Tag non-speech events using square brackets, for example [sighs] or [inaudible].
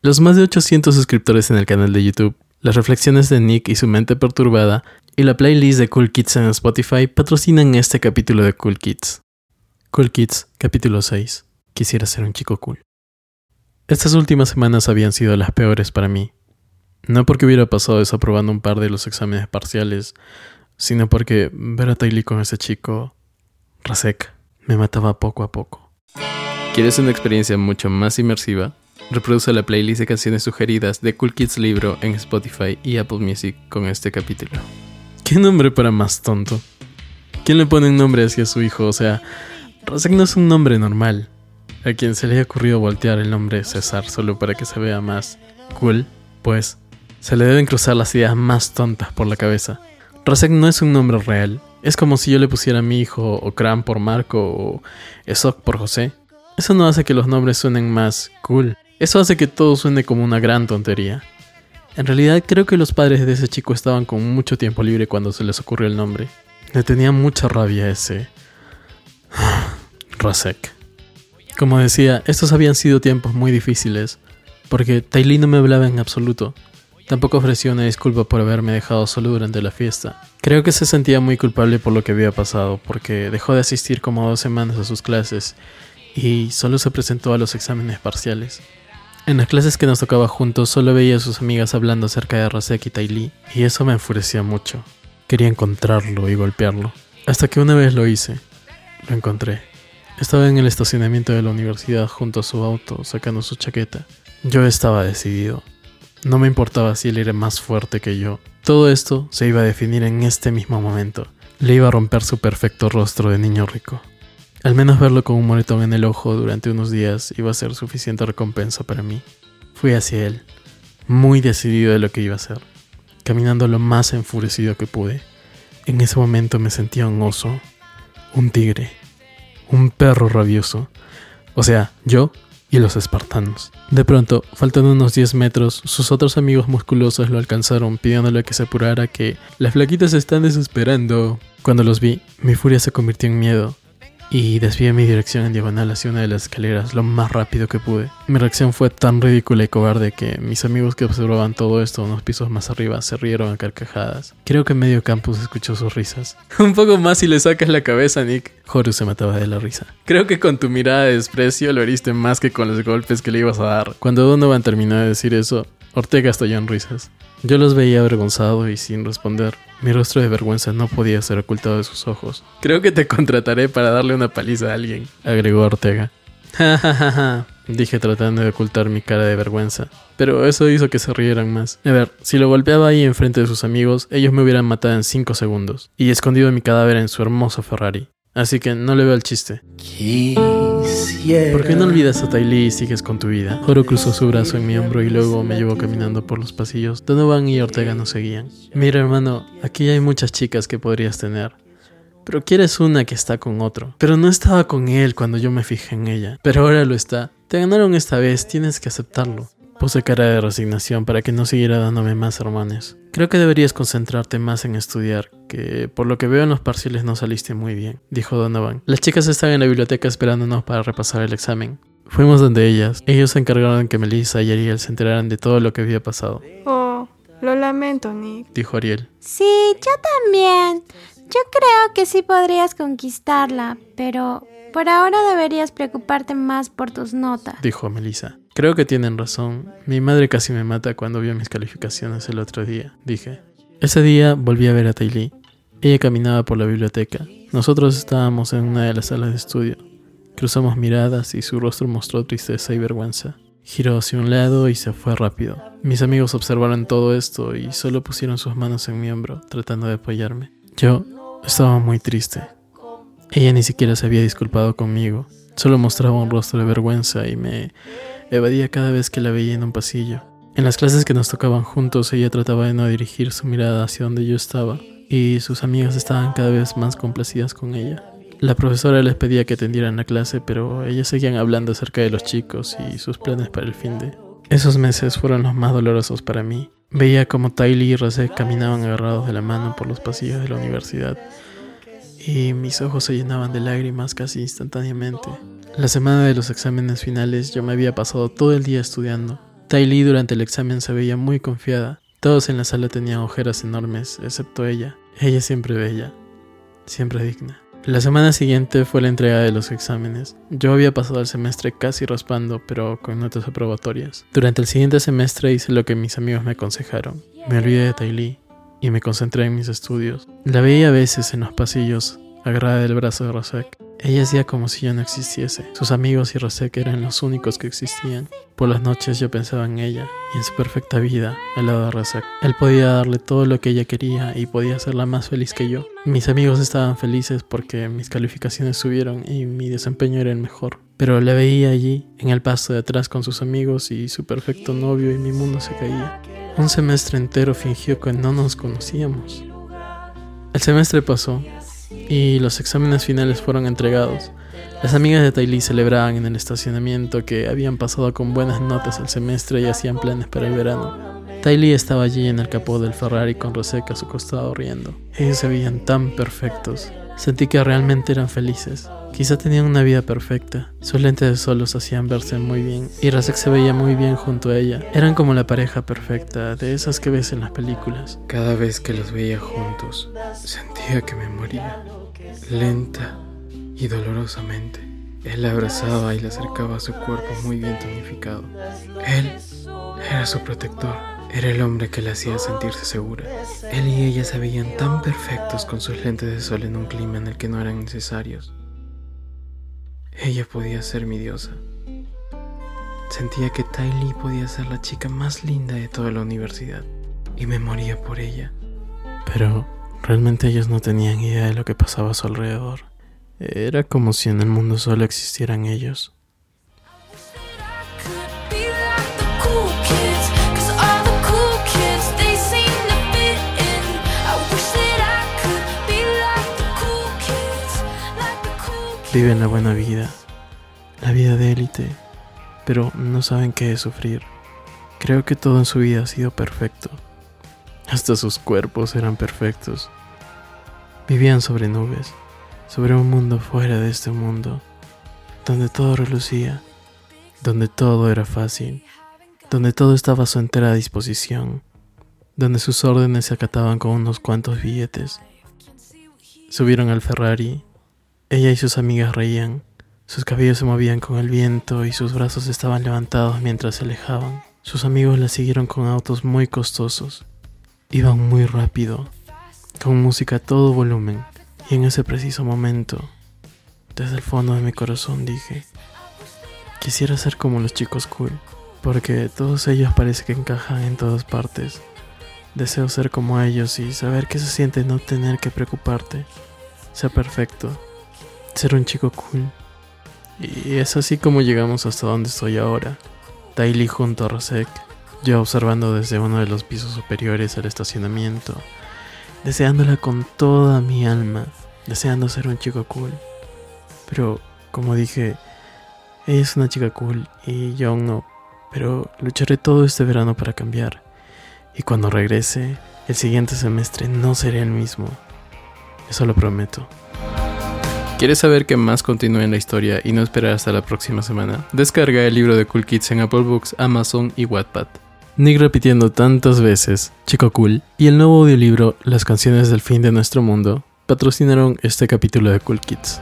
Los más de 800 suscriptores en el canal de YouTube, las reflexiones de Nick y su mente perturbada, y la playlist de Cool Kids en Spotify patrocinan este capítulo de Cool Kids. Cool Kids, capítulo 6. Quisiera ser un chico cool. Estas últimas semanas habían sido las peores para mí. No porque hubiera pasado desaprobando un par de los exámenes parciales, sino porque ver a Tylee con ese chico, Rasek, me mataba poco a poco. ¿Quieres una experiencia mucho más inmersiva? Reproduce la playlist de canciones sugeridas de Cool Kids Libro en Spotify y Apple Music con este capítulo. ¿Qué nombre para más tonto? ¿Quién le pone un nombre así a su hijo? O sea, Rasek no es un nombre normal. A quien se le haya ocurrido voltear el nombre César solo para que se vea más cool, pues se le deben cruzar las ideas más tontas por la cabeza. Rasek no es un nombre real. Es como si yo le pusiera a mi hijo Okran por Marco o Esok por José. Eso no hace que los nombres suenen más cool. Eso hace que todo suene como una gran tontería. En realidad creo que los padres de ese chico estaban con mucho tiempo libre cuando se les ocurrió el nombre. Le tenía mucha rabia ese... [sighs] Rasek. Como decía, estos habían sido tiempos muy difíciles, porque Tylee no me hablaba en absoluto. Tampoco ofreció una disculpa por haberme dejado solo durante la fiesta. Creo que se sentía muy culpable por lo que había pasado, porque dejó de asistir como dos semanas a sus clases y solo se presentó a los exámenes parciales. En las clases que nos tocaba juntos solo veía a sus amigas hablando acerca de Rasek y Tylee, y eso me enfurecía mucho. Quería encontrarlo y golpearlo. Hasta que una vez lo hice. Lo encontré. Estaba en el estacionamiento de la universidad junto a su auto, sacando su chaqueta. Yo estaba decidido. No me importaba si él era más fuerte que yo. Todo esto se iba a definir en este mismo momento. Le iba a romper su perfecto rostro de niño rico. Al menos verlo con un moretón en el ojo durante unos días iba a ser suficiente recompensa para mí. Fui hacia él, muy decidido de lo que iba a hacer, caminando lo más enfurecido que pude. En ese momento me sentía un oso, un tigre, un perro rabioso. O sea, yo y los espartanos. De pronto, faltando unos 10 metros, sus otros amigos musculosos lo alcanzaron pidiéndole que se apurara que las flaquitas se están desesperando. Cuando los vi, mi furia se convirtió en miedo y desvié mi dirección en diagonal hacia una de las escaleras lo más rápido que pude. Mi reacción fue tan ridícula y cobarde que mis amigos que observaban todo esto unos pisos más arriba se rieron a carcajadas. Creo que medio campus escuchó sus risas. [laughs] Un poco más y le sacas la cabeza, Nick. Horus se mataba de la risa. Creo que con tu mirada de desprecio lo heriste más que con los golpes que le ibas a dar. Cuando Donovan terminó de decir eso, Ortega estalló en risas. Yo los veía avergonzado y sin responder. Mi rostro de vergüenza no podía ser ocultado de sus ojos. Creo que te contrataré para darle una paliza a alguien, agregó Ortega. Ja, [laughs] dije tratando de ocultar mi cara de vergüenza. Pero eso hizo que se rieran más. A ver, si lo golpeaba ahí enfrente de sus amigos, ellos me hubieran matado en 5 segundos. Y escondido mi cadáver en su hermoso Ferrari. Así que no le veo el chiste. ¿Por qué no olvidas a Tylee y sigues con tu vida? Joro cruzó su brazo en mi hombro y luego me llevó caminando por los pasillos. Donovan y Ortega nos seguían. Mira, hermano, aquí hay muchas chicas que podrías tener. Pero quieres una que está con otro. Pero no estaba con él cuando yo me fijé en ella. Pero ahora lo está. Te ganaron esta vez, tienes que aceptarlo. Puse cara de resignación para que no siguiera dándome más hermanos. Creo que deberías concentrarte más en estudiar, que por lo que veo en los parciales no saliste muy bien, dijo Donovan. Las chicas están en la biblioteca esperándonos para repasar el examen. Fuimos donde ellas. Ellos se encargaron de que Melissa y Ariel se enteraran de todo lo que había pasado. Oh, lo lamento, Nick. Dijo Ariel. Sí, yo también. Yo creo que sí podrías conquistarla, pero por ahora deberías preocuparte más por tus notas. Dijo Melissa. Creo que tienen razón. Mi madre casi me mata cuando vio mis calificaciones el otro día, dije. Ese día volví a ver a Tylee. Ella caminaba por la biblioteca. Nosotros estábamos en una de las salas de estudio. Cruzamos miradas y su rostro mostró tristeza y vergüenza. Giró hacia un lado y se fue rápido. Mis amigos observaron todo esto y solo pusieron sus manos en mi hombro, tratando de apoyarme. Yo estaba muy triste. Ella ni siquiera se había disculpado conmigo. Solo mostraba un rostro de vergüenza y me evadía cada vez que la veía en un pasillo. En las clases que nos tocaban juntos, ella trataba de no dirigir su mirada hacia donde yo estaba, y sus amigas estaban cada vez más complacidas con ella. La profesora les pedía que atendieran la clase, pero ellas seguían hablando acerca de los chicos y sus planes para el fin de. Esos meses fueron los más dolorosos para mí. Veía como Tylee y Rosé caminaban agarrados de la mano por los pasillos de la universidad, y mis ojos se llenaban de lágrimas casi instantáneamente. La semana de los exámenes finales yo me había pasado todo el día estudiando. Tai Lee durante el examen se veía muy confiada. Todos en la sala tenían ojeras enormes, excepto ella. Ella siempre bella, siempre digna. La semana siguiente fue la entrega de los exámenes. Yo había pasado el semestre casi raspando, pero con notas aprobatorias. Durante el siguiente semestre hice lo que mis amigos me aconsejaron. Me olvidé de Tai Lee y me concentré en mis estudios. La veía a veces en los pasillos, agarrada del brazo de Rosek. Ella hacía como si yo no existiese. Sus amigos y Rosek eran los únicos que existían. Por las noches yo pensaba en ella y en su perfecta vida al lado de Rosek. Él podía darle todo lo que ella quería y podía hacerla más feliz que yo. Mis amigos estaban felices porque mis calificaciones subieron y mi desempeño era el mejor. Pero la veía allí, en el pasto de atrás con sus amigos y su perfecto novio y mi mundo se caía. Un semestre entero fingió que no nos conocíamos. El semestre pasó y los exámenes finales fueron entregados. Las amigas de Tylee celebraban en el estacionamiento que habían pasado con buenas notas el semestre y hacían planes para el verano. Tylee estaba allí en el capó del Ferrari con Roseka a su costado riendo. Ellos se veían tan perfectos. Sentí que realmente eran felices. Quizá tenían una vida perfecta. Sus lentes de sol los hacían verse muy bien y Rasek se veía muy bien junto a ella. Eran como la pareja perfecta, de esas que ves en las películas. Cada vez que los veía juntos, sentía que me moría. Lenta y dolorosamente. Él la abrazaba y le acercaba a su cuerpo muy bien tonificado. Él era su protector. Era el hombre que le hacía sentirse segura. Él y ella se veían tan perfectos con sus lentes de sol en un clima en el que no eran necesarios. Ella podía ser mi diosa. Sentía que Tai Lee podía ser la chica más linda de toda la universidad y me moría por ella. Pero realmente ellos no tenían idea de lo que pasaba a su alrededor. Era como si en el mundo solo existieran ellos. Viven la buena vida, la vida de élite, pero no saben qué es sufrir. Creo que todo en su vida ha sido perfecto. Hasta sus cuerpos eran perfectos. Vivían sobre nubes, sobre un mundo fuera de este mundo, donde todo relucía, donde todo era fácil, donde todo estaba a su entera disposición, donde sus órdenes se acataban con unos cuantos billetes. Subieron al Ferrari ella y sus amigas reían, sus cabellos se movían con el viento y sus brazos estaban levantados mientras se alejaban. Sus amigos la siguieron con autos muy costosos. Iban muy rápido, con música a todo volumen, y en ese preciso momento, desde el fondo de mi corazón dije, quisiera ser como los chicos cool, porque todos ellos parece que encajan en todas partes. Deseo ser como ellos y saber qué se siente no tener que preocuparte. Ser perfecto, ser un chico cool. Y es así como llegamos hasta donde estoy ahora. Daily junto a Rosek, yo observando desde uno de los pisos superiores el estacionamiento, deseándola con toda mi alma, deseando ser un chico cool. Pero, como dije, ella es una chica cool y yo aún no, pero lucharé todo este verano para cambiar. Y cuando regrese, el siguiente semestre no seré el mismo. Eso lo prometo. ¿Quieres saber qué más continúa en la historia y no esperar hasta la próxima semana? Descarga el libro de Cool Kids en Apple Books, Amazon y Wattpad. Nick repitiendo tantas veces, Chico Cool, y el nuevo audiolibro Las canciones del fin de nuestro mundo patrocinaron este capítulo de Cool Kids.